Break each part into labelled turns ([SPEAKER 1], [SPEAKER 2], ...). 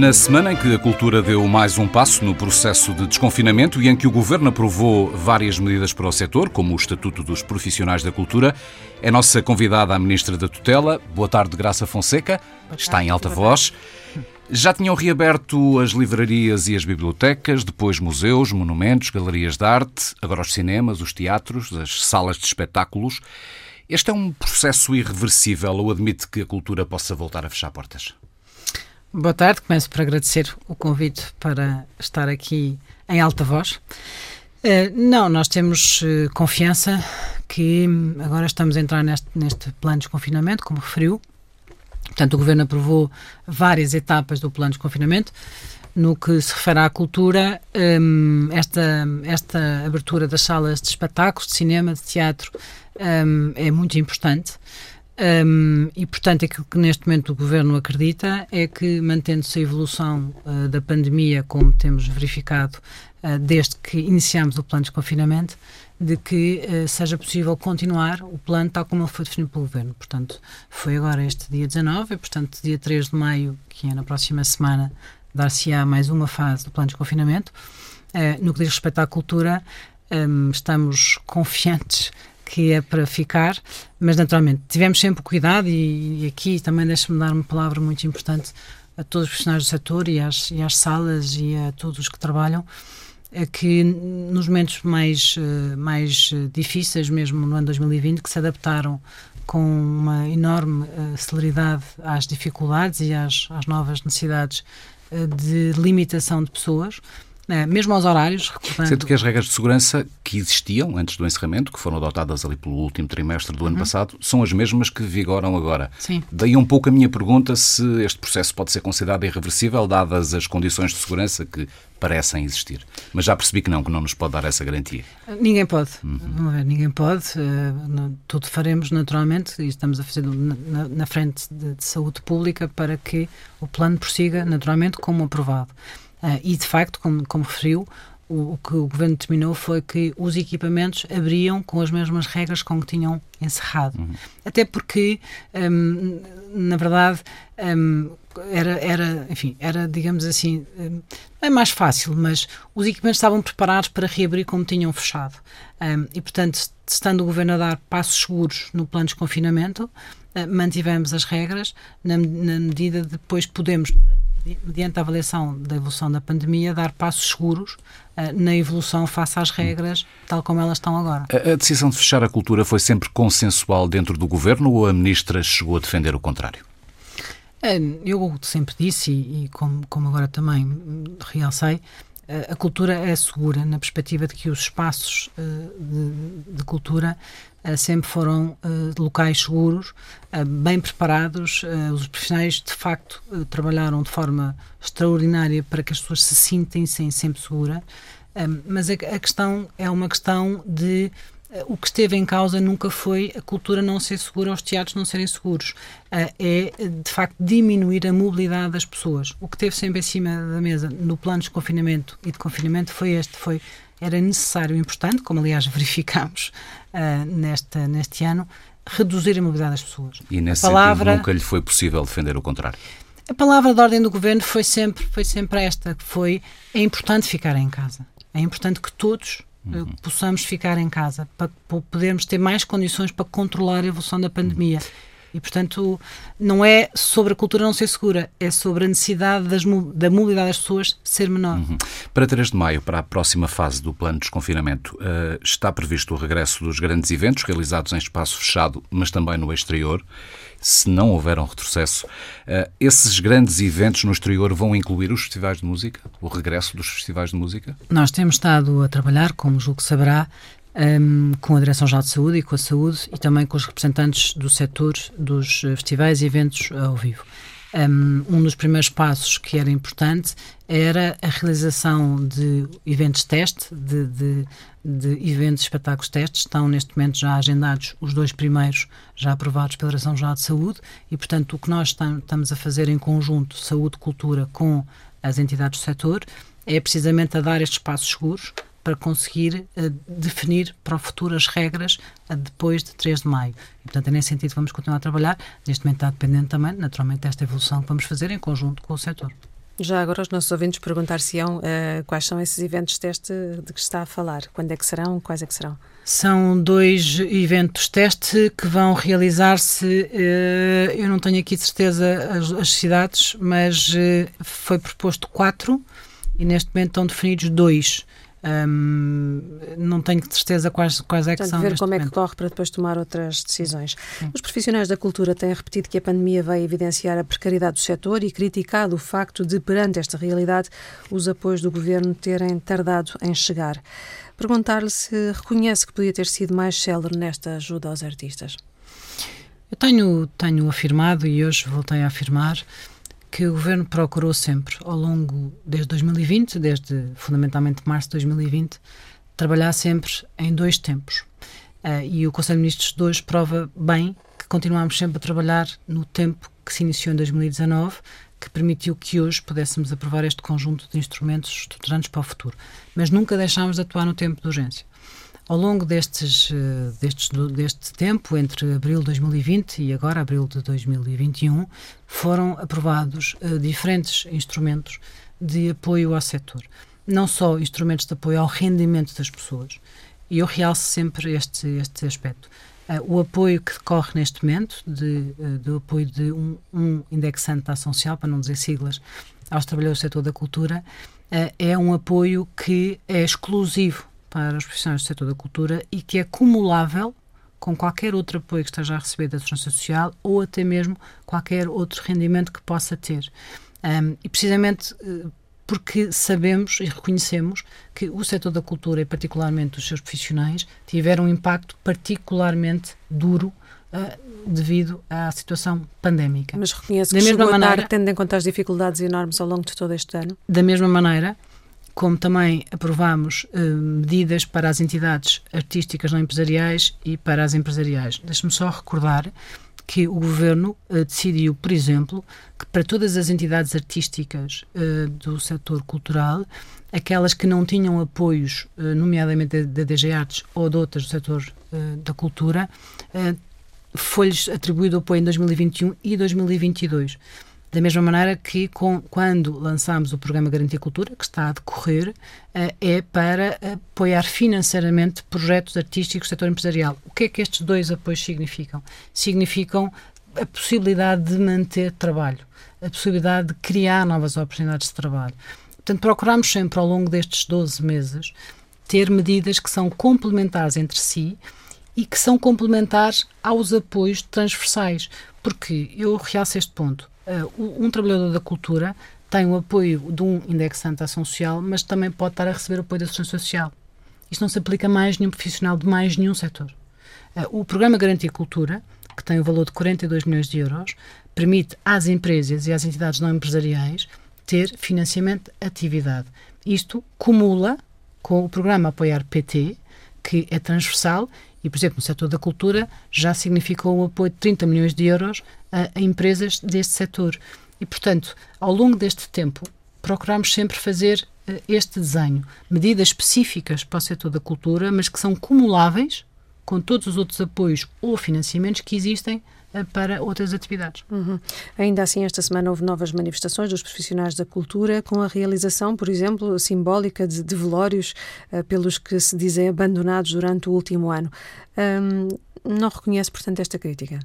[SPEAKER 1] Na semana em que a cultura deu mais um passo no processo de desconfinamento e em que o Governo aprovou várias medidas para o setor, como o Estatuto dos Profissionais da Cultura, é nossa convidada a Ministra da Tutela. Boa tarde, Graça Fonseca. Está em alta voz. Já tinham reaberto as livrarias e as bibliotecas, depois museus, monumentos, galerias de arte, agora os cinemas, os teatros, as salas de espetáculos. Este é um processo irreversível ou admite que a cultura possa voltar a fechar portas?
[SPEAKER 2] Boa tarde, começo por agradecer o convite para estar aqui em alta voz. Uh, não, nós temos uh, confiança que agora estamos a entrar neste, neste plano de desconfinamento, como referiu. Portanto, o Governo aprovou várias etapas do plano de desconfinamento. No que se refere à cultura, um, esta, esta abertura das salas de espetáculos, de cinema, de teatro, um, é muito importante. Um, e, portanto, aquilo que neste momento o Governo acredita é que, mantendo-se a evolução uh, da pandemia, como temos verificado uh, desde que iniciamos o plano de confinamento, de que uh, seja possível continuar o plano tal como ele foi definido pelo Governo. Portanto, foi agora este dia 19, e, portanto, dia 3 de maio, que é na próxima semana, dar-se-á mais uma fase do plano de confinamento. no que diz respeito à cultura, um, estamos confiantes que é para ficar, mas naturalmente tivemos sempre cuidado e, e aqui também deixa-me dar uma palavra muito importante a todos os profissionais do setor e às, e às salas e a todos os que trabalham, é que nos momentos mais, eh, mais difíceis, mesmo no ano 2020, que se adaptaram com uma enorme uh, celeridade às dificuldades e às, às novas necessidades de limitação de pessoas, é, mesmo aos horários.
[SPEAKER 1] Recordando... Sendo que as regras de segurança que existiam antes do encerramento, que foram adotadas ali pelo último trimestre do ano uhum. passado, são as mesmas que vigoram agora.
[SPEAKER 2] Sim.
[SPEAKER 1] Daí um pouco a minha pergunta se este processo pode ser considerado irreversível, dadas as condições de segurança que parecem existir. Mas já percebi que não, que não nos pode dar essa garantia.
[SPEAKER 2] Ninguém pode. Uhum. Ver, ninguém pode. Uh, tudo faremos naturalmente e estamos a fazer na, na frente de, de saúde pública para que o plano prossiga naturalmente como aprovado. Uh, e, de facto, como, como referiu, o, o, que o governo determinou foi que os equipamentos abriam com as mesmas regras com que tinham encerrado. Uhum. Até porque, um, na verdade, um, era, era, enfim, era, digamos assim, um, não é mais fácil, mas os equipamentos estavam preparados para reabrir como tinham fechado. Hum, e, portanto, estando o governo a dar passos seguros no plano de confinamento, uh, mantivemos as regras na, na medida de depois podemos mediante a avaliação da evolução da pandemia, dar passos seguros uh, na evolução face às regras, tal como elas estão agora.
[SPEAKER 1] A, a, decisão de fechar a cultura foi sempre consensual dentro do governo ou a ministra chegou a defender o contrário?
[SPEAKER 2] Uh, eu sempre disse, e, e como, como agora também realcei, a cultura é segura na perspectiva de que os espaços uh, de, de, cultura uh, sempre foram uh, locais seguros, bem preparados. os profissionais, de facto, trabalharam de forma extraordinária para que as pessoas se sintem-se sempre seguras. mas a, questão é uma questão de o que esteve em causa nunca foi a cultura não ser segura, os teatros não serem seguros. Uh, é, de facto, diminuir a mobilidade das pessoas. O que teve sempre em cima da mesa no plano de confinamento e de confinamento foi este, foi era necessário e importante, como aliás verificamos uh, nesta, neste ano, reduzir a mobilidade das pessoas.
[SPEAKER 1] E nesse a palavra, nunca lhe foi possível defender o contrário?
[SPEAKER 2] A palavra de ordem do governo foi sempre, foi sempre esta, que foi é importante ficar em casa. É importante que todos uhum. possamos ficar em casa, para, para podermos ter mais condições para controlar a evolução da pandemia. Uhum. E, portanto, não é sobre a cultura não ser segura, é sobre a necessidade das, da mobilidade das pessoas ser menor. Uhum.
[SPEAKER 1] Para 3 de maio, para a próxima fase do plano de desconfinamento, uh, está previsto o regresso dos grandes eventos realizados em espaço fechado, mas também no exterior se não houver um retrocesso. Uh, esses grandes eventos no exterior vão incluir os festivais de música? O regresso dos festivais de música?
[SPEAKER 2] Nós temos estado a trabalhar, como julgo saberá, um, com a Direção-Geral de Saúde e com a Saúde e também com os representantes do setor dos festivais e eventos ao vivo. Um, dos primeiros passos que era importante era a realização de eventos teste, de, de, de eventos espetáculos testes. Estão neste momento já agendados os dois primeiros, já aprovados pela Direção-Geral de Saúde, e portanto o que nós estamos a fazer em conjunto, saúde e cultura, com as entidades do setor, é precisamente a dar estes passos seguros para conseguir uh, definir para o futuro as regras uh, depois de 3 de maio. E, portanto, é nesse sentido que vamos continuar a trabalhar. Neste momento está dependente também, naturalmente, desta evolução que vamos fazer em conjunto com o setor.
[SPEAKER 3] Já agora os nossos ouvintes perguntar-se-ão uh, quais são esses eventos teste de que está a falar, quando é que serão, quais é que serão?
[SPEAKER 2] São dois eventos teste que vão realizar-se, uh, eu não tenho aqui de certeza as, as cidades, mas uh, foi proposto quatro e neste momento estão definidos dois. Não tenho certeza quais, quais é que
[SPEAKER 3] Portanto,
[SPEAKER 2] são.
[SPEAKER 3] ver como
[SPEAKER 2] momento.
[SPEAKER 3] é que corre para depois tomar outras decisões. Sim. Os profissionais da cultura têm repetido que a pandemia vai evidenciar a precariedade do setor e criticado o facto de, perante esta realidade, os apoios do governo terem tardado em chegar. Perguntar-lhe se reconhece que podia ter sido mais célere nesta ajuda aos artistas.
[SPEAKER 2] Eu tenho, tenho afirmado e hoje voltei a afirmar que o governo procurou sempre, ao longo, desde 2020, desde fundamentalmente março de 2020, trabalhar sempre em dois tempos. Uh, e o Conselho de Ministros de hoje prova bem que continuamos sempre a trabalhar no tempo que se iniciou em 2019, que permitiu que hoje pudéssemos aprovar este conjunto de instrumentos estruturantes para o futuro. Mas nunca deixámos de atuar no tempo de urgência. Ao longo destes, eh, destes, deste tempo, entre abril de 2020 e agora abril de 2021, foram aprovados uh, diferentes instrumentos de apoio ao setor. Não só instrumentos de apoio ao rendimento das pessoas, e eu realço sempre este, este aspecto. Uh, o apoio que decorre neste momento, de, do apoio de um, um indexante da ação social, para não dizer siglas, aos trabalhadores do setor da cultura, é um apoio que é exclusivo para os profissionais do setor da cultura e que é cumulável com qualquer outro apoio que esteja a receber da Segurança Social ou até mesmo qualquer outro rendimento que possa ter. Um, e precisamente eh, porque sabemos e reconhecemos que o setor da cultura, e particularmente os seus profissionais, tiveram um impacto particularmente duro uh, devido à situação pandémica.
[SPEAKER 3] Mas reconhece que da mesma maneira, tendo em conta as dificuldades enormes ao longo de todo este ano?
[SPEAKER 2] Da mesma maneira, como também aprovamos eh, medidas para as entidades artísticas não empresariais e para as empresariais. Deixe-me só recordar que o Governo eh, decidiu, por exemplo, que para todas as entidades artísticas eh, do setor cultural, aquelas que não tinham apoios, nomeadamente da DG Artes ou de outras do setor da cultura, foi-lhes atribuído apoio em 2021 e 2022. Da mesma maneira que com, quando lançámos o programa Garantia Cultura, que está a decorrer, uh, é para apoiar financeiramente projetos artísticos do setor empresarial. O que é que estes dois apoios significam? Significam a possibilidade de manter trabalho, a possibilidade de criar novas oportunidades de trabalho. Portanto, procuramos sempre, ao longo destes 12 meses, ter medidas que são complementares entre si e que são complementares aos apoios transversais. Porque eu realço este ponto uh, um trabalhador da cultura tem o apoio de um indexante de ação social, mas também pode estar a receber apoio da assistência social. Isto não se aplica a mais nenhum profissional de mais nenhum setor. Uh, o programa Garantia Cultura, que tem o valor de 42 milhões de euros, permite às empresas e às entidades não empresariais ter financiamento de atividade. Isto cumula com o programa Apoiar PT, que é transversal e, por exemplo, no setor da cultura já significou o apoio de 30 milhões de euros a, a empresas deste setor. E, portanto, ao longo deste tempo, procuramos sempre fazer uh, este desenho, medidas específicas para o setor da cultura, mas que são cumuláveis com todos os outros apoios ou financiamentos que existem para outras atividades.
[SPEAKER 3] Uhum. Ainda assim, esta semana houve novas manifestações dos profissionais da cultura, com a realização, por exemplo, simbólica de, de velórios uh, pelos que se dizem abandonados durante o último ano. Um, não reconhece, portanto, esta crítica?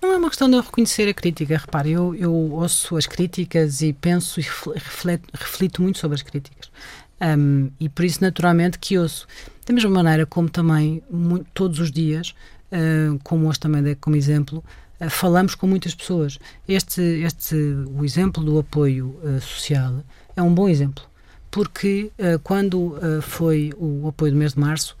[SPEAKER 2] Não é uma questão de eu reconhecer a crítica. Repare, eu, eu ouço as críticas e penso e refleto, reflito muito sobre as críticas. Um, e por isso, naturalmente, que ouço. Da mesma maneira como também, muito, todos os dias, uh, como hoje também dei como exemplo, uh, falamos com muitas pessoas. Este, este, o exemplo do apoio uh, social é um bom exemplo. Porque quando foi o apoio do mês de março,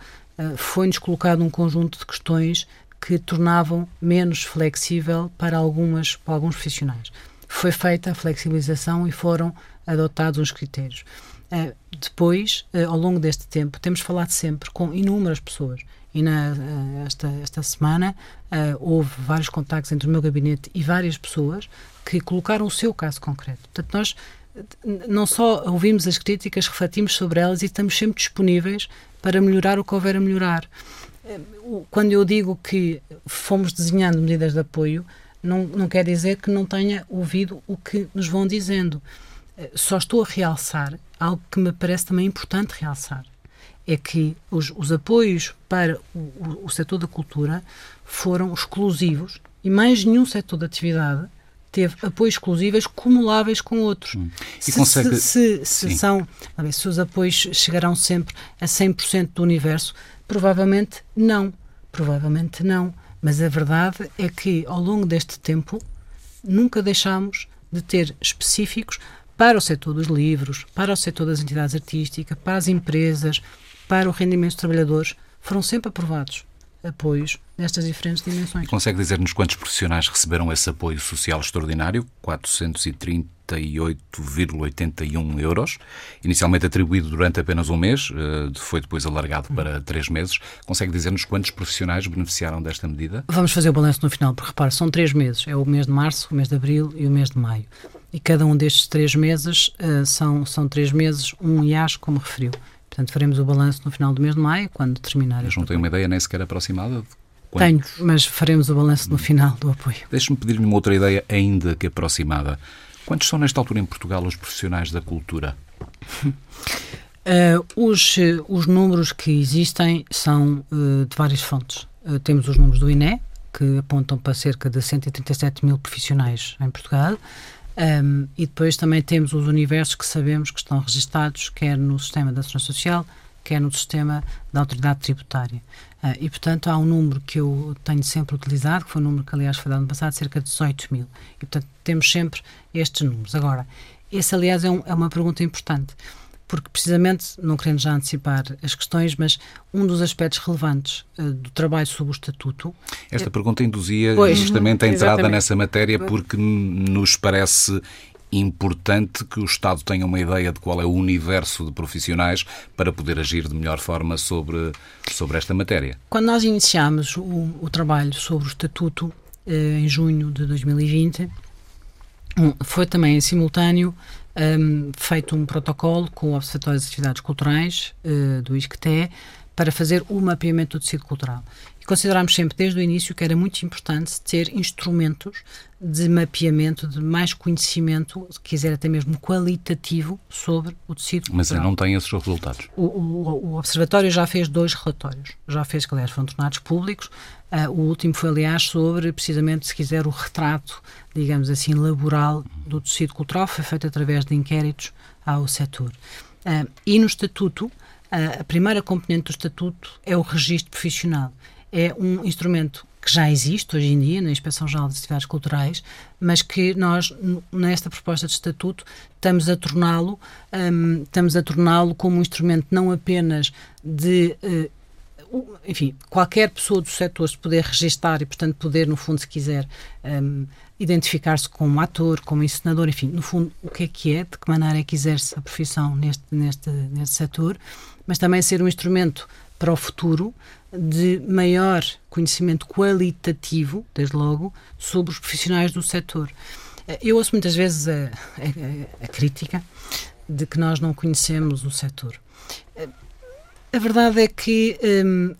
[SPEAKER 2] foi-nos colocado um conjunto de questões que tornavam menos flexível para, algumas, para alguns profissionais. Foi feita a flexibilização e foram adotados uns critérios. Uh, depois, uh, ao longo deste tempo, temos falado sempre com inúmeras pessoas. E na, uh, esta, esta semana houve vários contactos entre o meu gabinete e várias pessoas que colocaram o seu caso concreto. Portanto, nós não só ouvimos as críticas, refletimos sobre elas e estamos sempre disponíveis para melhorar o que houver a melhorar quando eu digo que fomos desenhando medidas de apoio, não, não quer dizer que não tenha ouvido o que nos vão dizendo. só estou a realçar algo que me parece também importante realçar. É que os, os apoios para o, o setor da cultura foram exclusivos e mais nenhum setor de atividade teve apoios exclusivos cumuláveis com outros. Hum. Se, consegue... se, se, se são, ver, se os apoios chegarão sempre a 100% do universo, provavelmente não. Provavelmente não. Mas a verdade é que ao longo deste tempo nunca deixámos de ter específicos para o setor dos livros, para o setor das entidades artísticas, para as empresas, para o rendimento dos trabalhadores, foram sempre aprovados apoios nestas diferentes dimensões.
[SPEAKER 1] E consegue dizer-nos quantos profissionais receberam esse apoio social extraordinário? 438,81 euros, inicialmente atribuído durante apenas um mês, eh, foi depois alargado para três meses. Consegue dizer-nos quantos profissionais beneficiaram desta medida?
[SPEAKER 2] Vamos fazer o balanço no final, porque repare, são três meses, é o mês de março, o mês de abril e o mês de maio. E cada um destes três meses uh, são, são três meses, um IAS, como referiu. Portanto, faremos o balanço no final do mês de maio, quando terminar.
[SPEAKER 1] Mas não tem uma ideia nem sequer aproximada de
[SPEAKER 2] quando... Tenho, mas faremos o balanço no final do apoio.
[SPEAKER 1] Deixe-me pedir-lhe uma outra ideia ainda que aproximada. Quantos são nesta altura em Portugal os profissionais da cultura?
[SPEAKER 2] Uh, os, os números que existem são uh, de várias fontes. Uh, temos os números do INE, que apontam para cerca de 137 mil profissionais em Portugal. Um, e depois também temos os universos que sabemos que estão registados, quer no sistema da Segurança Social, quer no sistema da Autoridade Tributária. Uh, e, portanto, há um número que eu tenho sempre utilizado, que foi um número que, aliás, foi dado no passado, cerca de 18 mil. E, portanto, temos sempre estes números. Agora, esse, aliás, é, um, é uma pergunta importante porque precisamente, não querendo já antecipar as questões, mas um dos aspectos relevantes uh, do trabalho sobre o Estatuto...
[SPEAKER 1] Esta é... pergunta induzia pois, justamente a entrada exatamente. nessa matéria porque nos parece importante que o Estado tenha uma ideia de qual é o universo de profissionais para poder agir de melhor forma sobre, sobre esta matéria.
[SPEAKER 2] Quando nós iniciámos o, o trabalho sobre o Estatuto, eh, em junho de 2020, foi também em simultâneo um, feito um protocolo com o Observatório das Atividades Culturais uh, do ISCTE para fazer o mapeamento do tecido cultural. Considerámos sempre desde o início que era muito importante ter instrumentos de mapeamento, de mais conhecimento, se quiser até mesmo qualitativo, sobre o tecido
[SPEAKER 1] Mas
[SPEAKER 2] cultural.
[SPEAKER 1] Mas não tem esses resultados?
[SPEAKER 2] O, o, o, Observatório já fez dois relatórios. Já fez, que aliás foram tornados públicos. Uh, o último foi, aliás, sobre, precisamente, se quiser, o retrato digamos assim, laboral do tecido cultural, foi feito através de inquéritos ao setor. Uh, e no Estatuto, uh, a primeira componente do Estatuto é o registro profissional. É um instrumento que já existe hoje em dia na Inspeção Geral das Atividades Culturais, mas que nós, nesta proposta de estatuto, estamos a torná-lo um, estamos a torná-lo como um instrumento não apenas de uh, enfim, qualquer pessoa do setor se poder registar e, portanto, poder, no fundo, se quiser, um, identificar-se como ator, como encenador, enfim, no fundo, o que é que é, de que maneira é que exerce a profissão neste, neste, neste setor, mas também ser um instrumento para o futuro de maior conhecimento qualitativo, desde logo, sobre os profissionais do setor. Eu ouço muitas vezes a, a, a crítica de que nós não conhecemos o setor. A verdade é que hum,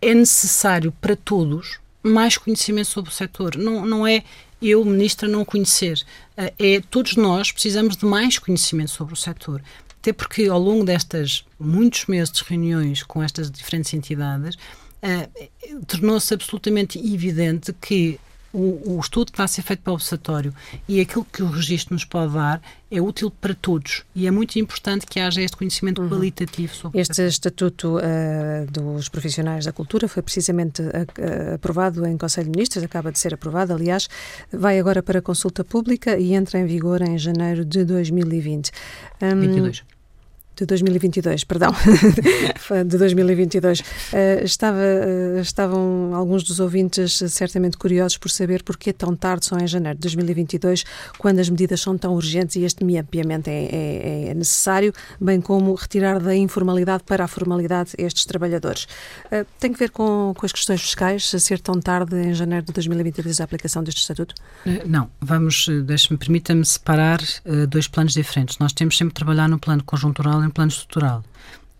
[SPEAKER 2] é necessário para todos mais conhecimento sobre o setor. Não, não é eu, ministra, não conhecer. Eh, é todos nós precisamos de mais conhecimento sobre o setor. Até porque ao longo destas muitos meses de reuniões com estas diferentes entidades, uh, tornou-se absolutamente evidente que o, o, estudo que está a ser feito pelo Observatório e aquilo que o registro nos pode dar é útil para todos e é muito importante que haja este conhecimento uhum. qualitativo sobre
[SPEAKER 3] Este Estatuto uh, dos Profissionais da Cultura foi precisamente uh, aprovado em Conselho de Ministros, acaba de ser aprovado, aliás, vai agora para consulta pública e entra em vigor em janeiro de 2020.
[SPEAKER 2] Um, 22
[SPEAKER 3] de 2022, perdão, de 2022. Uh, eh, estava, uh, estavam alguns dos ouvintes certamente curiosos por saber porque tão tarde, só em janeiro de 2022, quando as medidas são tão urgentes e este mapeamento é, é, é necessário, bem como retirar da informalidade para a formalidade estes trabalhadores. Uh, tem que ver com, com as questões fiscais, a ser tão tarde em janeiro de 2022 a aplicação deste estatuto?
[SPEAKER 2] Não, vamos, deixe-me, permita-me separar dois planos diferentes. Nós temos sempre de trabalhar no plano conjuntural em plano estrutural.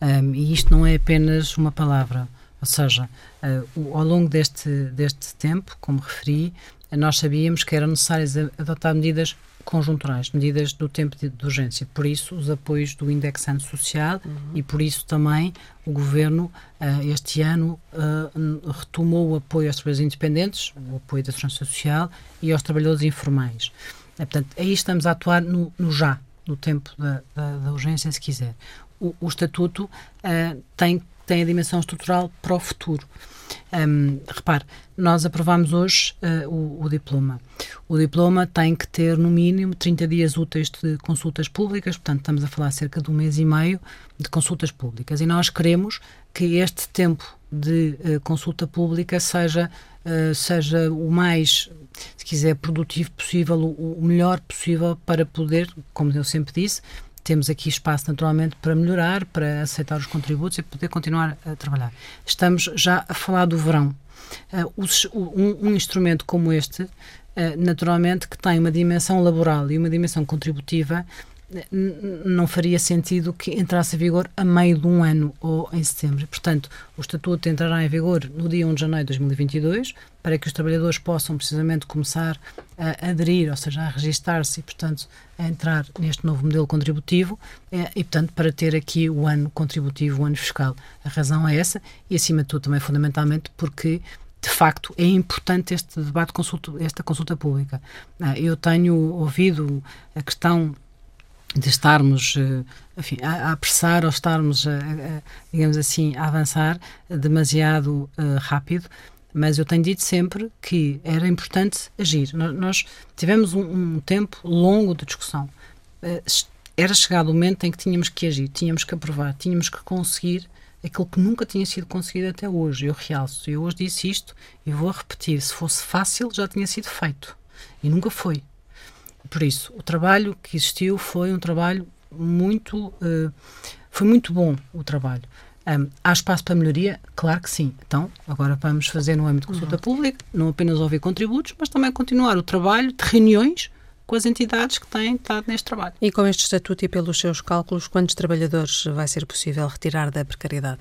[SPEAKER 2] Um, e isto não é apenas uma palavra. Ou seja, uh, ao longo deste, deste tempo, como referi, nós sabíamos que eram necessárias adotar medidas conjunturais, medidas do tempo de, de, urgência. Por isso, os apoios do indexante social uhum. e por isso também o Governo, uh, este ano, uh, retomou o apoio aos trabalhadores independentes, o apoio da segurança social e aos trabalhadores informais. É, portanto, aí estamos a atuar no, no já, no tempo da, da, da, urgência, se quiser. O, o Estatuto uh, tem, tem a dimensão estrutural para o futuro. Um, repare, nós aprovamos hoje uh, o, o, diploma. O diploma tem que ter, no mínimo, 30 dias úteis de consultas públicas, portanto, estamos a falar cerca de um mês e meio de consultas públicas. E nós queremos que este tempo de uh, consulta pública seja, uh, seja o mais, se quiser, produtivo possível, o, o melhor possível para poder, como eu sempre disse, temos aqui espaço naturalmente para melhorar, para aceitar os contributos e poder continuar a trabalhar. Estamos já a falar do verão. Uh, um, um, instrumento como este, naturalmente, que tem uma dimensão laboral e uma dimensão contributiva, não faria sentido que entrasse em vigor a meio de um ano ou em setembro. Portanto, o Estatuto entrará em vigor no dia 1 de janeiro de 2022, para que os trabalhadores possam precisamente começar a aderir, ou seja, a registar-se e, portanto, a entrar neste novo modelo contributivo eh, e, portanto, para ter aqui o ano contributivo, o ano fiscal. A razão é essa e, acima de tudo, também fundamentalmente porque de facto é importante este debate, consulta, esta consulta pública. Ah, eu tenho ouvido a questão de estarmos eh, enfim, a, a apressar ou estarmos, a, a, digamos assim, a avançar demasiado uh, rápido, mas eu tenho dito sempre que era importante agir. Nós, nós tivemos um, um, tempo longo de discussão. Uh, era chegado o momento em que tínhamos que agir, tínhamos que aprovar, tínhamos que conseguir aquilo que nunca tinha sido conseguido até hoje. Eu realço, eu hoje disse isto e vou repetir: se fosse fácil, já tinha sido feito. E nunca foi. Por isso, o trabalho que existiu foi um trabalho muito. Uh, foi muito bom o trabalho. Um, há espaço para melhoria? Claro que sim. Então, agora vamos fazer no âmbito de consulta uhum. pública, não apenas ouvir contributos, mas também continuar o trabalho de reuniões com as entidades que têm estado neste trabalho.
[SPEAKER 3] E com este estatuto e pelos seus cálculos, quantos trabalhadores vai ser possível retirar da precariedade?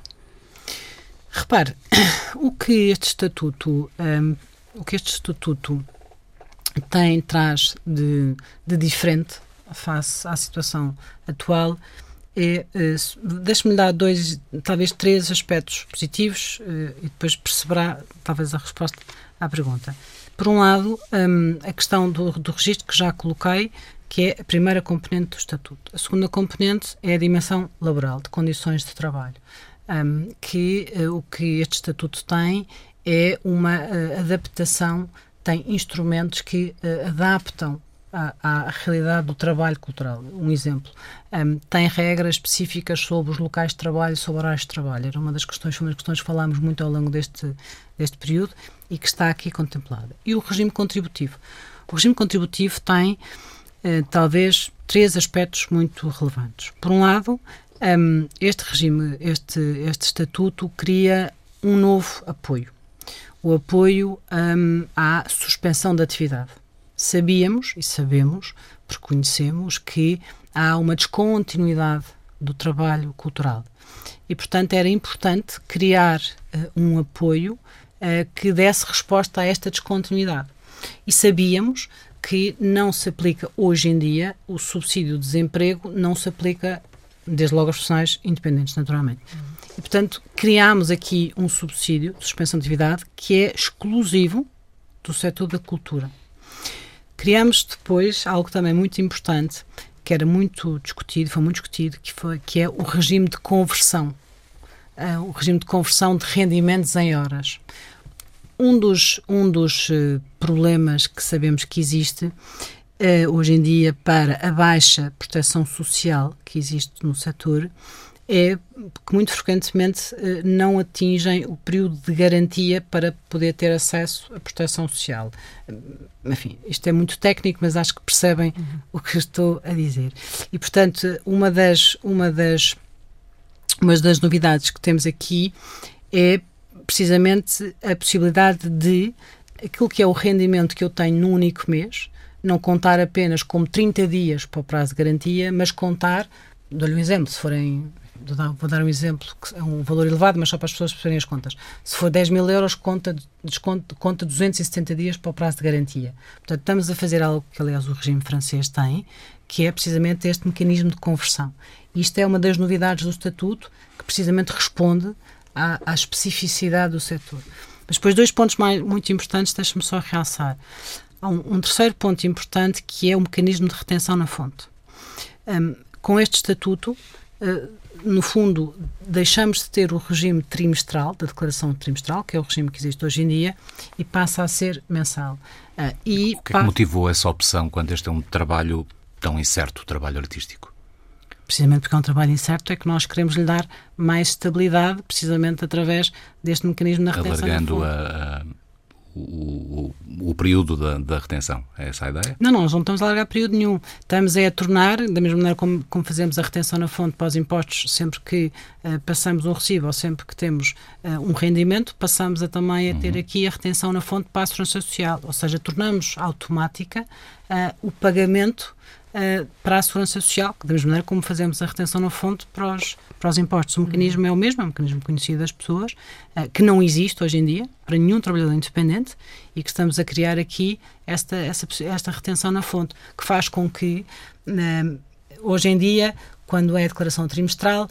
[SPEAKER 2] Repare, o que este estatuto, um, o que este estatuto tem, traz de, de diferente face à situação atual é, é deixe-me dar dois, talvez três aspectos positivos eh, e depois perceberá talvez a resposta à pergunta. Por um lado, um, a questão do, do registro que já coloquei, que é a primeira componente do Estatuto. A segunda componente é a dimensão laboral, de condições de trabalho, um, que uh, o que este Estatuto tem é uma adaptação tem instrumentos que uh, adaptam à, à, realidade do trabalho cultural. Um exemplo, um, tem regras específicas sobre os locais de trabalho, sobre horários de trabalho. Era uma das questões, uma das questões que falámos muito ao longo deste, deste período e que está aqui contemplada. E o regime contributivo. O regime contributivo tem, uh, talvez, três aspectos muito relevantes. Por um lado, um, este regime, este, este estatuto cria um novo apoio o apoio um, à suspensão da atividade. Sabíamos e sabemos, porque conhecemos, que há uma descontinuidade do trabalho cultural. E, portanto, era importante criar uh, um apoio uh, que desse resposta a esta descontinuidade. E sabíamos que não se aplica hoje em dia o subsídio de desemprego, não se aplica desde logo aos profissionais independentes, naturalmente. E, portanto, criámos aqui um subsídio de suspensão de atividade que é exclusivo do setor da cultura. Criámos depois algo também muito importante, que era muito discutido, foi muito discutido, que, foi, que é o regime de conversão. Uh, o regime de conversão de rendimentos em horas. Um dos, um dos uh, problemas que sabemos que existe uh, hoje em dia para a baixa proteção social que existe no setor é que muito frequentemente eh, não atingem o período de garantia para poder ter acesso à proteção social. Enfim, isto é muito técnico, mas acho que percebem uhum. o que estou a dizer. E, portanto, uma das, uma das, uma das novidades que temos aqui é precisamente a possibilidade de aquilo que é o rendimento que eu tenho num único mês, não contar apenas como 30 dias para o prazo de garantia, mas contar, dou-lhe um exemplo, se forem vou dar um exemplo, que é um valor elevado, mas só para as pessoas perceberem as contas. Se for 10 mil euros, conta, desconto, conta 270 dias para o prazo de garantia. Portanto, estamos a fazer algo que, aliás, o regime francês tem, que é precisamente este mecanismo de conversão. Isto é uma das novidades do Estatuto, que precisamente responde à, à especificidade do setor. Mas depois, dois pontos mais, muito importantes, deixe-me só realçar. Há um, um, terceiro ponto importante que é o mecanismo de retenção na fonte. Um, com este Estatuto, uh, no fundo, deixamos de ter o regime trimestral, da declaração trimestral, que é o regime que existe hoje em dia, e passa a ser mensal.
[SPEAKER 1] Uh, e o que, é que motivou essa opção quando este é um trabalho tão incerto, o trabalho artístico?
[SPEAKER 2] Precisamente porque é um trabalho incerto, é que nós queremos lhe dar mais estabilidade, precisamente através deste mecanismo na retenção.
[SPEAKER 1] Alargando a, a o, o, o, período da, da, retenção. É essa a ideia?
[SPEAKER 2] Não, não, nós não estamos a alargar período nenhum. Estamos é a tornar, da mesma maneira como, como fazemos a retenção na fonte para os impostos, sempre que uh, passamos um recibo ou sempre que temos uh, um rendimento, passamos a, também a ter uhum. aqui a retenção na fonte para a segurança social. Ou seja, tornamos automática uh, o pagamento uh, para a segurança social, da mesma maneira como fazemos a retenção na fonte para os, para os impostos. O mecanismo é o mesmo, é um mecanismo conhecido das pessoas, uh, que não existe hoje em dia para nenhum trabalhador independente e que estamos a criar aqui esta, esta, esta retenção na fonte, que faz com que, uh, hoje em dia, quando é a declaração trimestral,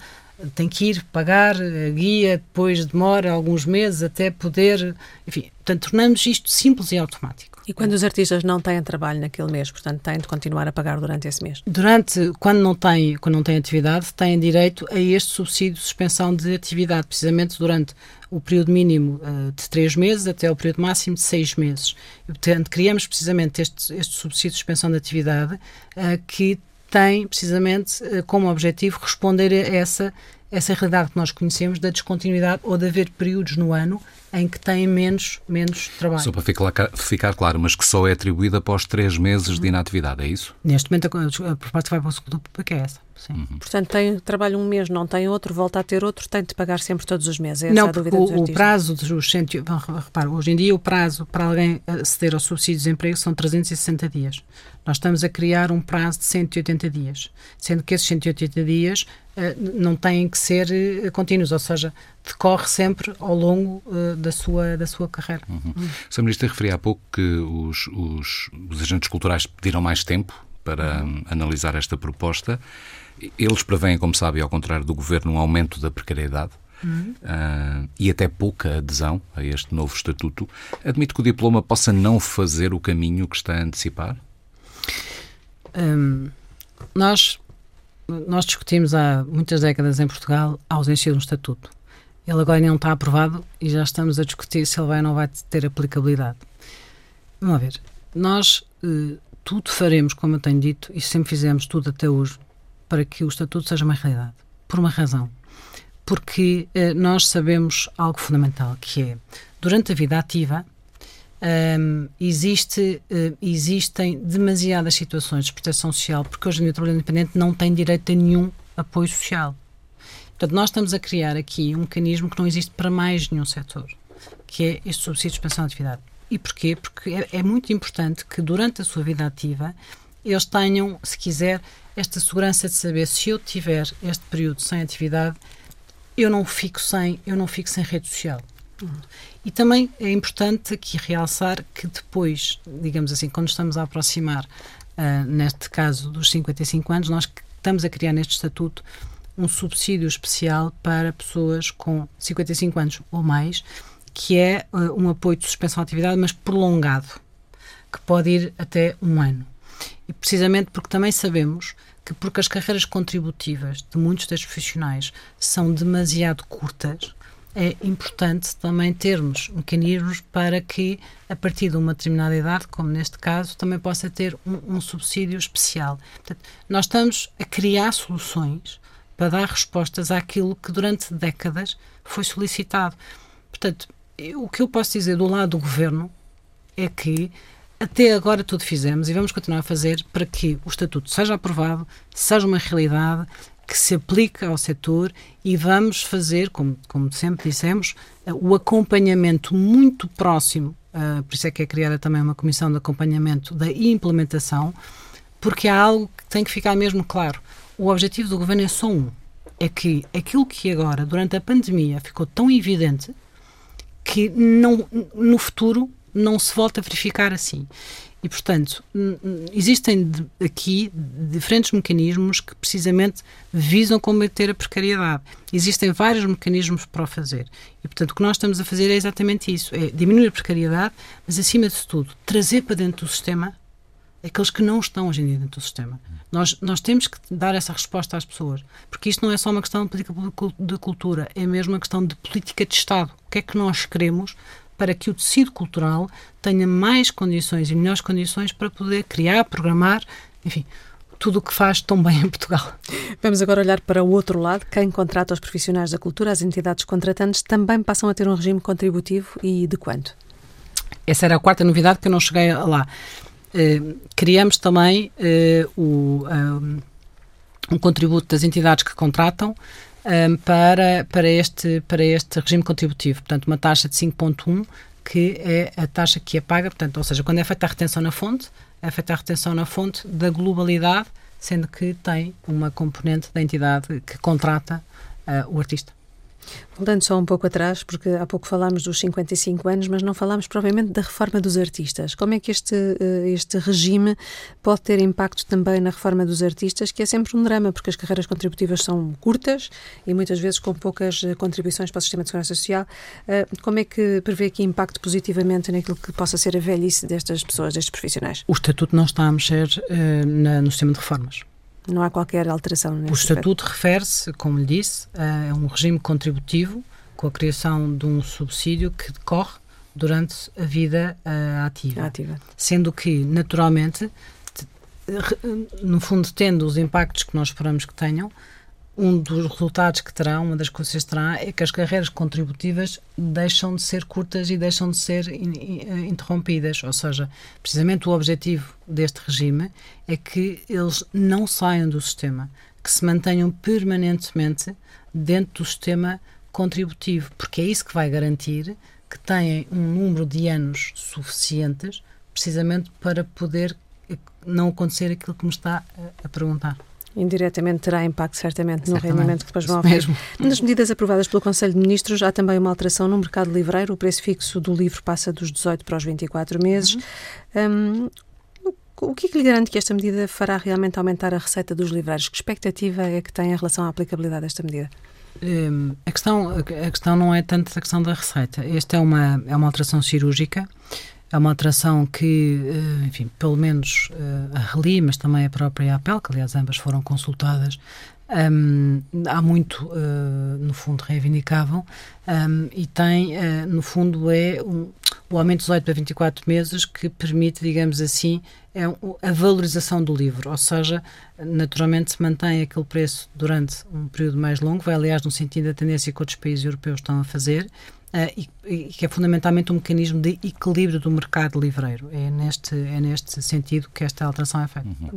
[SPEAKER 2] tem que ir pagar a guia, depois demora alguns meses até poder. Enfim, portanto, tornamos isto simples e automático.
[SPEAKER 3] E quando os artistas não têm trabalho naquele mês, portanto, têm de continuar a pagar durante esse mês?
[SPEAKER 2] Durante, quando não têm, quando não têm atividade, têm direito a este subsídio de suspensão de atividade, precisamente durante o período mínimo uh, de três meses até o período máximo de seis meses. E, portanto, criamos precisamente este, este subsídio de suspensão de atividade uh, que tem precisamente uh, como objetivo responder a essa, essa realidade que nós conhecemos da descontinuidade ou de haver períodos no ano em que têm menos, menos trabalho.
[SPEAKER 1] Só para ficar, ficar claro, mas que só é atribuída após três meses de inatividade, é isso?
[SPEAKER 2] Neste momento a, a proposta vai para o segundo PPK é essa. Sim. Uhum.
[SPEAKER 3] Portanto, tem, trabalho um mês, não tem outro, volta a ter outro, tem de pagar sempre todos os meses.
[SPEAKER 2] Essa não, é a dúvida o, o prazo dos cento, repara, hoje em dia o prazo para alguém aceder ao subsídio de desemprego são 360 dias. Nós estamos a criar um prazo de 180 dias, sendo que esses 180 dias uh, não têm que ser uh, contínuos, ou seja, decorre sempre ao longo uh, da, sua, da sua carreira.
[SPEAKER 1] Uhum. Uhum. Sr. Ministro, referia há pouco que os, os, os agentes culturais pediram mais tempo para um, analisar esta proposta. Eles prevêem, como sabe, ao contrário do governo, um aumento da precariedade. Uhum. Uh, e até pouca adesão a este novo estatuto. Admite que o diploma possa não fazer o caminho que está a antecipar?
[SPEAKER 2] Um, nós, nós discutimos há muitas décadas em Portugal a ausência de um estatuto. Ele agora não está aprovado e já estamos a discutir se ele vai ou não vai ter aplicabilidade. Vamos ver. Nós uh, tudo faremos, como eu tenho dito, e sempre fizemos tudo até hoje, para que o Estatuto seja uma realidade. Por uma razão. Porque eh, nós sabemos algo fundamental, que é, durante a vida ativa, um, ehm, existe, uh, existem demasiadas situações de proteção social, porque hoje em dia o trabalhador independente não tem direito a nenhum apoio social. Portanto, nós estamos a criar aqui um mecanismo que não existe para mais nenhum setor, que é este subsídio de expansão de atividade. E porquê? Porque é, é muito importante que durante a sua vida ativa eles tenham, se quiser, esta segurança de saber se eu tiver este período sem atividade, eu não fico sem, eu não fico sem rede social. E também é importante aqui realçar que depois, digamos assim, quando estamos a aproximar, uh, neste caso dos 55 anos, nós estamos a criar neste estatuto um subsídio especial para pessoas com 55 anos ou mais, que é uh, um apoio de suspensão de atividade, mas prolongado, que pode ir até um ano. E precisamente porque também sabemos que, porque as carreiras contributivas de muitos destes profissionais são demasiado curtas, é importante também termos mecanismos para que, a partir de uma determinada idade, como neste caso, também possa ter um, um subsídio especial. Portanto, nós estamos a criar soluções para dar respostas àquilo que durante décadas foi solicitado. Portanto, o que eu posso dizer do lado do governo é que até agora tudo fizemos e vamos continuar a fazer para que o Estatuto seja aprovado, seja uma realidade, que se aplique ao setor e vamos fazer, como, como sempre dissemos, o acompanhamento muito próximo, uh, por isso é que é criada também uma comissão de acompanhamento da implementação, porque há algo que tem que ficar mesmo claro. O objetivo do governo é só um, é que aquilo que agora, durante a pandemia, ficou tão evidente que não, no futuro não se volta a verificar assim. E, portanto, existem aqui diferentes mecanismos que precisamente visam combater a precariedade. Existem vários mecanismos para o fazer. E, portanto, o que nós estamos a fazer é exatamente isso: é diminuir a precariedade, mas, acima de tudo, trazer para dentro do sistema aqueles que não estão hoje em dia dentro do sistema. Nós, nós temos que dar essa resposta às pessoas, porque isto não é só uma questão de política de cultura, é mesmo uma questão de política de Estado. O que é que nós queremos para que o tecido cultural tenha mais condições e melhores condições para poder criar, programar, enfim, tudo o que faz tão bem em Portugal.
[SPEAKER 3] Vamos agora olhar para o outro lado. Quem contrata os profissionais da cultura, as entidades contratantes, também passam a ter um regime contributivo e de quanto?
[SPEAKER 2] Essa era a quarta novidade que eu não cheguei lá. Uh, criamos também uh, o, um, um contributo das entidades que contratam um, para, para, este, para este regime contributivo. Portanto, uma taxa de 5,1 que é a taxa que é paga, portanto, ou seja, quando é feita a retenção na fonte, é feita a retenção na fonte da globalidade, sendo que tem uma componente da entidade que contrata uh, o artista.
[SPEAKER 3] Voltando só um pouco atrás, porque há pouco falámos dos 55 anos, mas não falámos provavelmente da reforma dos artistas. Como é que este, eh, este regime pode ter impacto também na reforma dos artistas, que é sempre um drama, porque as carreiras contributivas são curtas e muitas vezes com poucas eh, contribuições para o sistema de segurança social. Eh, como é que prevê aqui impacto positivamente naquilo que possa ser a velhice destas pessoas, destes profissionais?
[SPEAKER 2] O Estatuto não está a mexer uh, na, no sistema de reformas.
[SPEAKER 3] Não há qualquer alteração
[SPEAKER 2] O Estatuto refere-se, como lhe disse, a um regime contributivo com a criação de um subsídio que decorre durante a vida uh, ativa.
[SPEAKER 3] ativa.
[SPEAKER 2] Sendo que, naturalmente, no fundo, tendo os impactos que nós esperamos que tenham, um dos resultados que terá, uma das coisas que terá, é que as carreiras contributivas deixam de ser curtas e deixam de ser interrompidas. Ou seja, precisamente o objetivo deste regime é que eles não saiam do sistema, que se mantenham permanentemente dentro do sistema contributivo, porque é isso que vai garantir que têm um número de anos suficientes precisamente para poder não acontecer aquilo que me está a perguntar
[SPEAKER 3] indiretamente terá impacto certamente no rendimento que depois vão oferecer. Nas medidas aprovadas pelo Conselho de Ministros há também uma alteração no mercado livreiro, o preço fixo do livro passa dos 18 para os 24 meses. Uhum. Um, o que é que lhe garante que esta medida fará realmente aumentar a receita dos livreiros? Que expectativa é que tem em relação à aplicabilidade desta medida?
[SPEAKER 2] Um, a, questão, a questão não é tanto a questão da receita. Esta é uma, é uma alteração cirúrgica é uma alteração que, eh, enfim, pelo menos eh, a Reli, mas também a própria APEL, que aliás ambas foram consultadas, um, há muito, uh, no fundo, reivindicavam um, e tem, uh, no fundo, é um, o aumento de 18 para 24 meses que permite, digamos assim, é a valorização do livro, ou seja, naturalmente se mantém aquele preço durante um período mais longo, vai aliás no sentido da tendência que outros países europeus estão a fazer, e, e, que é fundamentalmente um mecanismo de equilíbrio do mercado livreiro. É neste, é neste sentido que esta alteração é feita. Uhum.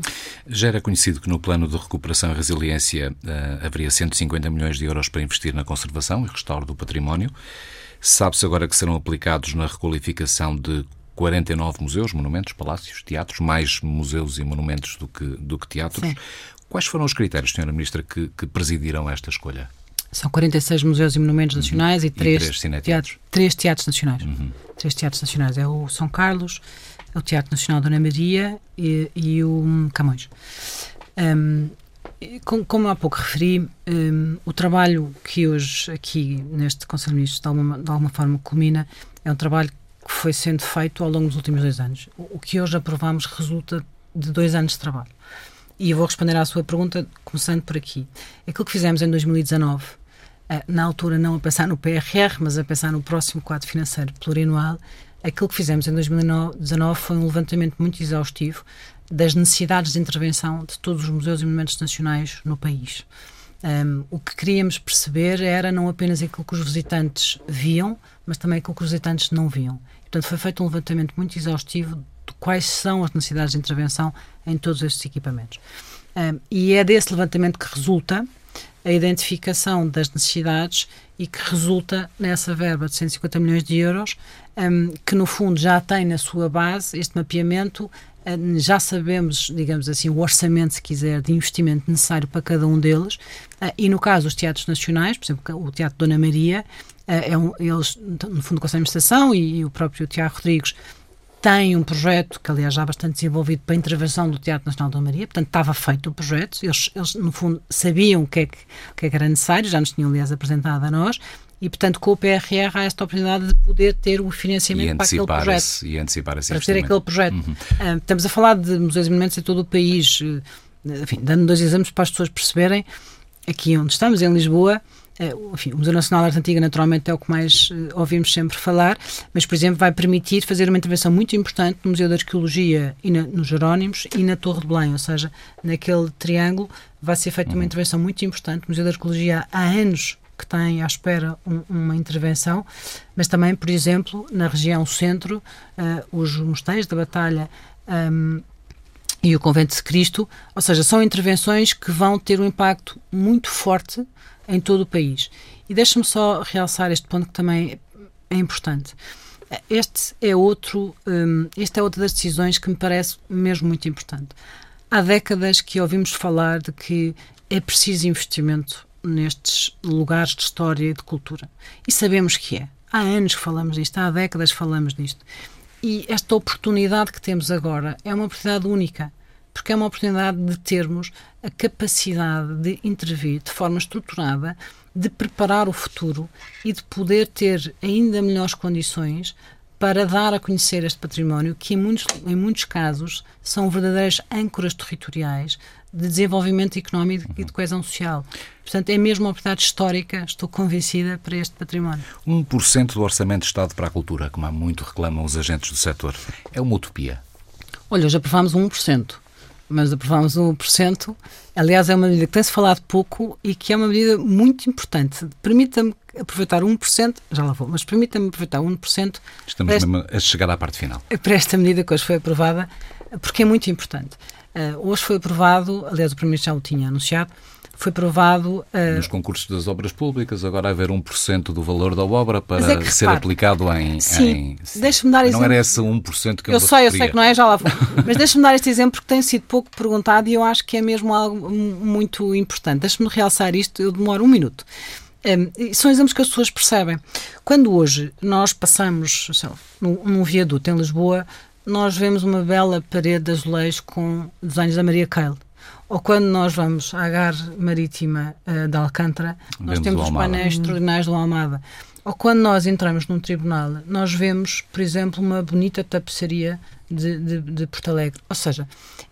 [SPEAKER 1] Já era conhecido que no plano de recuperação e resiliência uh, haveria 150 milhões de euros para investir na conservação e restauro do património. Sabe-se agora que serão aplicados na requalificação de 49 museus, monumentos, palácios, teatros, mais museus e monumentos do que, do que teatros. Sim. Quais foram os critérios, Sra. Ministra, que, que presidiram esta escolha?
[SPEAKER 2] São 46 museus e monumentos uhum. nacionais e três, e teatros. Três teatros nacionais. Uhum. Três teatros nacionais. É o São Carlos, é o Teatro Nacional Dona Maria e, e o Camões. Um, como há pouco referi, um, o trabalho que hoje aqui neste Conselho de Ministros de alguma, de alguma forma culmina é um trabalho que foi sendo feito ao longo dos últimos dois anos. O, o que hoje aprovamos resulta de dois anos de trabalho. E eu vou responder à sua pergunta começando por aqui. Aquilo que fizemos em 2019 eh, na altura não a pensar no PRR, mas a pensar no próximo quadro financeiro plurianual, aquilo que fizemos em 2019 foi um levantamento muito exaustivo das necessidades de intervenção de todos os museus e monumentos nacionais no país. Um, o que queríamos perceber era não apenas aquilo que os visitantes viam, mas também aquilo que os visitantes não viam. Portanto, foi feito um levantamento muito exaustivo de quais são as necessidades de intervenção em todos estes equipamentos. Um, e é desse levantamento que resulta a identificação das necessidades e que resulta nessa verba de 150 milhões de euros, um, que no fundo já tem na sua base este mapeamento já sabemos, digamos assim, o orçamento, se quiser, de investimento necessário para cada um deles. E no caso dos teatros nacionais, por exemplo, o Teatro Dona Maria, é um, eles, no fundo, com a administração e, e o próprio Tiago Rodrigues tem um projeto, que aliás já bastante desenvolvido, para a intervenção do Teatro Nacional da Maria, portanto estava feito o projeto, eles, eles no fundo sabiam o que, é que, o que, é que era necessário, já nos tinham aliás apresentado a nós, e, portanto, com o PRR há esta oportunidade de poder ter o financiamento para aquele projeto.
[SPEAKER 1] E antecipar esse
[SPEAKER 2] Para ter aquele projeto. Uhum. Uh, estamos a falar de museus e monumentos em todo o país, uh, enfim, dando dois exemplos para as pessoas perceberem, aqui onde estamos, em Lisboa, enfim, o Museu Nacional de Arte Antiga naturalmente é o que mais ouvimos sempre falar, mas, por exemplo, vai permitir fazer uma intervenção muito importante no Museu de Arqueologia e na, nos Jerónimos e na Torre de Belém, ou seja, naquele triângulo vai ser feita uhum. uma intervenção muito importante. O Museu de Arqueologia há anos que têm à espera um, uma intervenção, mas também, por exemplo, na região centro, uh, os mosteiros da Batalha um, e o Convento de Cristo, ou seja, são intervenções que vão ter um impacto muito forte em todo o país. E deixe-me só realçar este ponto que também é importante. Este é outro, um, este é outra das decisões que me parece mesmo muito importante. Há décadas que ouvimos falar de que é preciso investimento nestes lugares de história e de cultura. E sabemos que é. Há anos que falamos disto, há décadas que falamos disto. E esta oportunidade que temos agora é uma oportunidade única, porque é uma oportunidade de termos a capacidade de intervir de forma estruturada, de preparar o futuro e de poder ter ainda melhores condições para dar a conhecer este património, que em muitos, em muitos casos são verdadeiras âncoras territoriais de desenvolvimento económico e de coesão social. Portanto, é mesmo uma oportunidade histórica, estou convencida, para este património.
[SPEAKER 1] 1% do orçamento de Estado para a cultura, como há muito reclamam os agentes do setor, é uma utopia?
[SPEAKER 2] Olha, hoje aprovámos 1%, mas aprovámos 1%. Aliás, é uma medida que tem-se falado pouco e que é uma medida muito importante. Permita-me aproveitar 1%, já lá vou, mas permita-me aproveitar 1%.
[SPEAKER 1] Estamos esta, mesmo a chegar à parte final.
[SPEAKER 2] Para esta medida que hoje foi aprovada, porque é muito importante. Uh, hoje foi aprovado, aliás, o Primeiro já o tinha anunciado, foi aprovado.
[SPEAKER 1] Uh, Nos concursos das obras públicas, agora haver 1% do valor da obra para é ser aplicado em.
[SPEAKER 2] Sim, em... deixa-me dar
[SPEAKER 1] Não
[SPEAKER 2] exemplo.
[SPEAKER 1] era esse 1% que eu
[SPEAKER 2] Eu sei, eu sei que não é, já lá vou. Mas deixa-me dar este exemplo que tem sido pouco perguntado e eu acho que é mesmo algo muito importante. Deixa-me realçar isto, eu demoro um minuto. Um, são exemplos que as pessoas percebem. Quando hoje nós passamos sei lá, num, num viaduto em Lisboa, nós vemos uma bela parede de azulejos com desenhos da Maria Keil. Ou quando nós vamos à Gar Marítima uh, de Alcântara, nós temos os painéis extraordinários do Almada. Ou quando nós entramos num tribunal, nós vemos, por exemplo, uma bonita tapeçaria de, de, de Porto Alegre. Ou seja,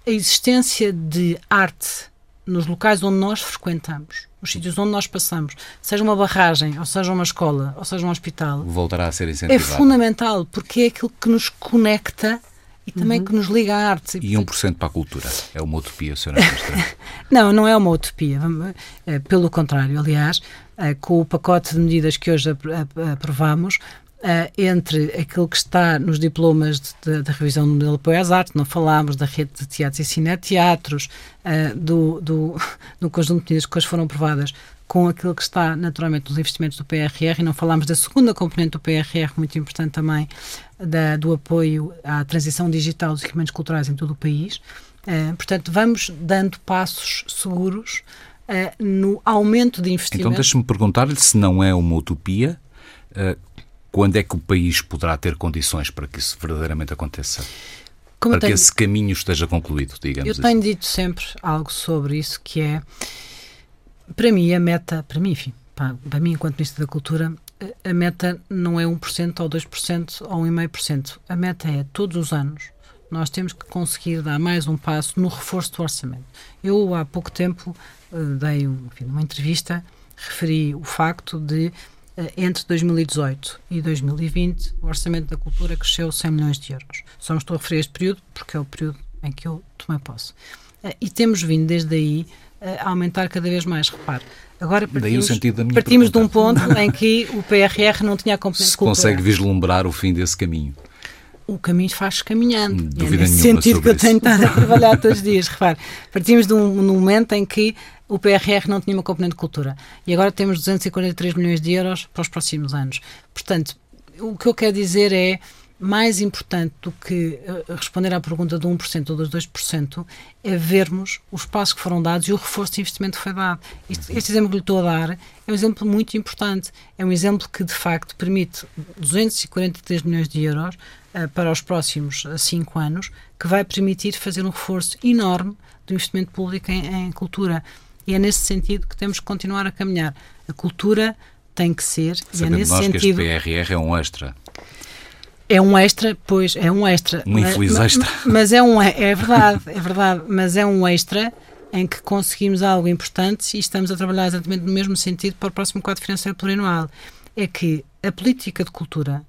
[SPEAKER 2] a existência de arte nos locais onde nós frequentamos, nos sítios onde nós passamos, seja uma barragem, ou seja uma escola, ou seja um hospital,
[SPEAKER 1] voltará a ser incentivado.
[SPEAKER 2] É fundamental, porque é aquilo que nos conecta e também uhum. que nos liga à arte.
[SPEAKER 1] E 1% para a cultura? É uma utopia. Ministra?
[SPEAKER 2] não, não é uma utopia. É, pelo contrário, aliás, é, com o pacote de medidas que hoje aprovamos, Uh, entre aquilo que está nos diplomas da revisão do modelo de apoio às artes, não falámos da rede de teatros e cineteatros, uh, do, do, do conjunto de medidas que hoje foram aprovadas com aquilo que está naturalmente nos investimentos do PRR e não falámos da segunda componente do PRR, muito importante também, da, do apoio à transição digital dos equipamentos culturais em todo o país. Uh, portanto, vamos dando passos seguros no aumento de investimento.
[SPEAKER 1] Então, deixe-me perguntar-lhe se não é uma utopia quando é que o país poderá ter condições para que isso verdadeiramente aconteça? Como para tenho, que esse caminho esteja concluído, digamos
[SPEAKER 2] Eu
[SPEAKER 1] assim.
[SPEAKER 2] tenho dito sempre algo sobre isso, que é, para mim, a meta, para mim, enfim, para, mim, enquanto Ministro da Cultura, a meta não é 1% ou 2% ou 1,5%. A meta é, todos os anos, nós temos que conseguir dar mais um passo no reforço do orçamento. Eu, há pouco tempo, eh, dei enfim, uma entrevista, referi o facto de entre 2018 e 2020, o orçamento da cultura cresceu 100 milhões de euros. Só me estou a referir a este período porque é o período em que eu tomei posse. Eh, e temos vindo desde aí a aumentar cada vez mais. Repare, agora partimos, partimos de um ponto em que o PRR não tinha a componente
[SPEAKER 1] Se consegue vislumbrar o fim desse caminho
[SPEAKER 2] o caminho faz caminhando. Hum, é nesse sentido que eu tenho estado a trabalhar todos os dias. Repare, partimos de um, um, momento em que o PRR não tinha uma componente de cultura e agora temos 243 milhões de euros para os próximos anos. Portanto, o que eu quero dizer é mais importante do que uh, responder à pergunta do 1% ou dos 2% é vermos os passos que foram dados e o reforço de investimento que foi dado. Este, este, exemplo que lhe estou a dar é um exemplo muito importante. É um exemplo que, de facto, permite 243 milhões de euros uh, para os próximos 5 anos, que vai permitir fazer um reforço enorme do investimento público em, em cultura. E é nesse sentido que temos que continuar a caminhar. A cultura tem que ser,
[SPEAKER 1] Sabendo
[SPEAKER 2] e é nesse
[SPEAKER 1] nós
[SPEAKER 2] sentido.
[SPEAKER 1] que este PRR é um extra.
[SPEAKER 2] É um extra, pois, é um extra.
[SPEAKER 1] Um infeliz
[SPEAKER 2] mas,
[SPEAKER 1] extra.
[SPEAKER 2] Mas é um, é verdade, é verdade, mas é um extra em que conseguimos algo importante e estamos a trabalhar exatamente no mesmo sentido para o próximo quadro financeiro plurianual. É que a política de cultura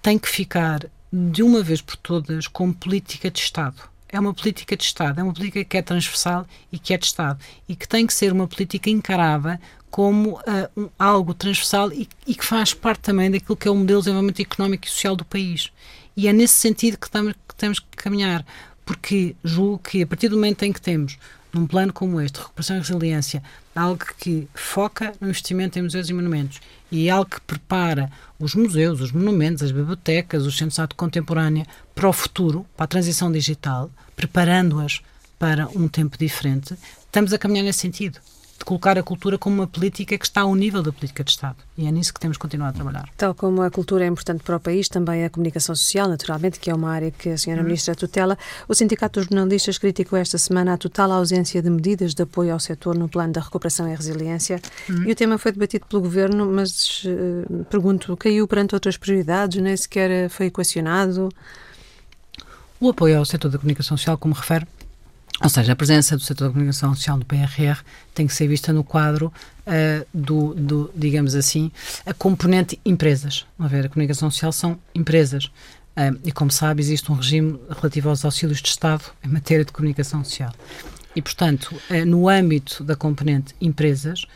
[SPEAKER 2] tem que ficar de uma vez por todas como política de Estado. É uma política de Estado, é uma política que é transversal e que é de Estado e que tem que ser uma política encarada como uh, um, algo transversal e, e, que faz parte também daquilo que é o modelo de desenvolvimento económico e social do país. E é nesse sentido que, tamo, que temos que caminhar, porque julgo que a partir do momento em que temos num plano como este, recuperação e resiliência, algo que foca no investimento em museus e monumentos e algo que prepara os museus, os monumentos, as bibliotecas, os centros de arte contemporânea para o futuro, para a transição digital, preparando-as para um tempo diferente, estamos a caminhar nesse sentido de colocar a cultura como uma política que está ao nível da política de Estado. E é nisso que temos que continuar a trabalhar.
[SPEAKER 3] Tal como a cultura é importante para o país, também a comunicação social, naturalmente, que é uma área que a senhora uhum. Ministra tutela. O Sindicato dos Jornalistas criticou esta semana a total ausência de medidas de apoio ao setor no plano da recuperação e resiliência. Uhum. E o tema foi debatido pelo Governo, mas uh, pergunto, caiu perante outras prioridades, nem sequer foi equacionado?
[SPEAKER 2] O apoio ao setor da comunicação social, como refere, ou seja, a presença do setor da comunicação social no PRR tem que ser vista no quadro uh, do, do, digamos assim, a componente empresas. A ver, a comunicação social são empresas. Uh, e, como sabe, existe um regime relativo aos auxílios de Estado em matéria de comunicação social. E, portanto, uh, no âmbito da componente empresas,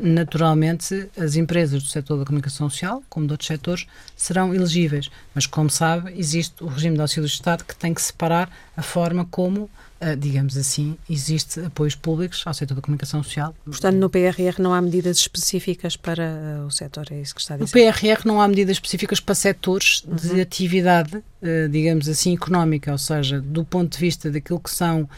[SPEAKER 2] naturalmente as empresas do setor da comunicação social, como de outros setores, serão elegíveis. Mas, como sabe, existe o regime de auxílios de Estado que tem que separar a forma como digamos assim, existe apoios públicos ao setor da comunicação social.
[SPEAKER 3] Portanto, no PRR não há medidas específicas para uh, o setor, é isso que está a dizer?
[SPEAKER 2] No PRR não há medidas específicas para setores uhum. de atividade, uh, digamos assim, económica, ou seja, do ponto de vista daquilo que são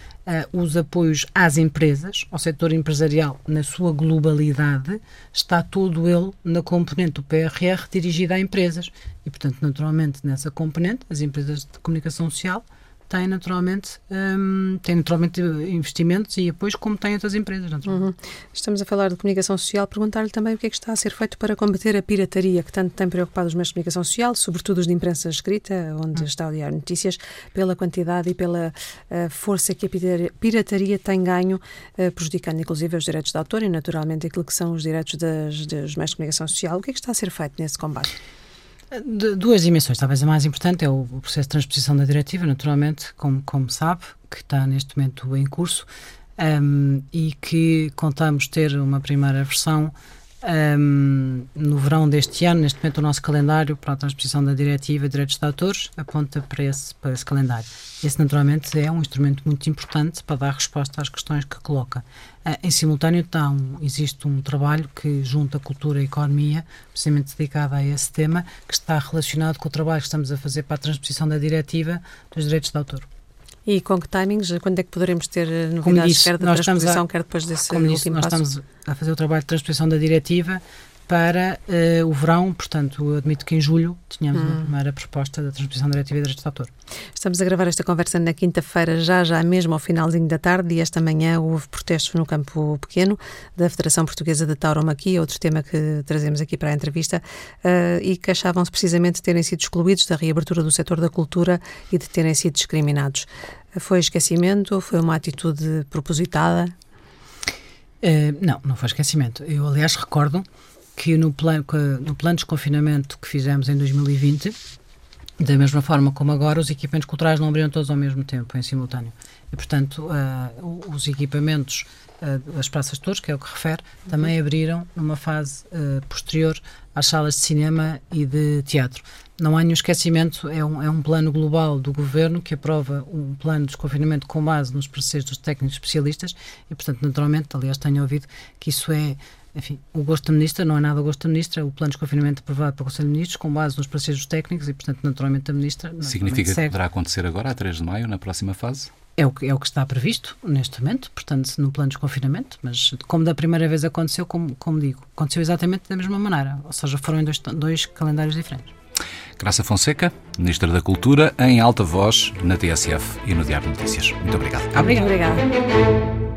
[SPEAKER 2] os apoios às empresas, ao setor empresarial na sua globalidade, está todo ele na componente do PRR dirigida a empresas. E, portanto, naturalmente, nessa componente, as empresas de comunicação social tem naturalmente, um, tem naturalmente investimentos e apoios como têm outras empresas.
[SPEAKER 3] Uhum. Estamos a falar de comunicação social. Perguntar-lhe também o que é que está a ser feito para combater a pirataria que tanto tem preocupado os meios de comunicação social, sobretudo os de imprensa escrita, onde uhum. está o Diário Notícias, pela quantidade e pela uh, força que a pirataria tem ganho, uh, prejudicando inclusive os direitos de autor e naturalmente aquilo que são os direitos das, dos meios de comunicação social. O que é que está a ser feito nesse combate?
[SPEAKER 2] De duas dimensões. Talvez a mais importante é o, processo de transposição da diretiva, naturalmente, como, como sabe, que está neste momento em curso um, e que contamos ter uma primeira versão um, no verão deste ano. Neste momento, o nosso calendário para a transposição da diretiva de direitos de autores aponta para esse, para esse calendário. Esse, naturalmente, é um instrumento muito importante para dar resposta às questões que coloca. Uh, em simultâneo, então, existe um trabalho que junta cultura e economia, precisamente dedicado a esse tema, que está relacionado com o trabalho que estamos a fazer para a transposição da diretiva dos direitos de autor.
[SPEAKER 3] E com que timings? Quando é que poderemos ter eh, novidades, disse, quer da transposição, a, quer depois desse
[SPEAKER 2] como
[SPEAKER 3] disse,
[SPEAKER 2] nós
[SPEAKER 3] passo?
[SPEAKER 2] estamos a fazer o trabalho de transposição da diretiva para uh, o verão, portanto, admito que em julho tínhamos hum. primeira proposta da transposição Diretiva de Direitos de Autor.
[SPEAKER 3] Estamos a gravar esta conversa na quinta-feira, já já mesmo ao finalzinho da tarde, e esta manhã houve protestos no Campo Pequeno da Federação Portuguesa de Tauromaquia, outro tema que trazemos aqui para a entrevista, uh, e queixavam-se precisamente de terem sido excluídos da reabertura do setor da cultura e de terem sido discriminados. Foi esquecimento? Foi uma atitude propositada?
[SPEAKER 2] Uh, não, não foi esquecimento. Eu, aliás, recordo que no plano, no plano de desconfinamento que fizemos em 2020, da mesma forma como agora, os equipamentos culturais não abriram todos ao mesmo tempo, em simultâneo. E, portanto, uh, os equipamentos, uh, as praças de touros, que é o que refere, também abriram numa fase uh, posterior às salas de cinema e de teatro. Não há nenhum esquecimento, é um, é um plano global do governo que aprova um plano de desconfinamento com base nos pareceres dos técnicos especialistas e, portanto, naturalmente, aliás, tenho ouvido que isso é enfim, o gosto da Ministra não é nada o gosto da Ministra, o plano de desconfinamento aprovado pelo Conselho de Ministros, com base nos processos técnicos e, portanto, naturalmente a Ministra.
[SPEAKER 1] Significa que poderá acontecer agora, a 3 de maio, na próxima fase?
[SPEAKER 2] É o, que, é o que está previsto neste momento, portanto, no plano de desconfinamento, mas como da primeira vez aconteceu, como, como digo, aconteceu exatamente da mesma maneira, ou seja, foram em dois, dois calendários diferentes.
[SPEAKER 1] Graça Fonseca, Ministra da Cultura, em alta voz na TSF e no Diário de Notícias. Muito obrigado.
[SPEAKER 2] Obrigada.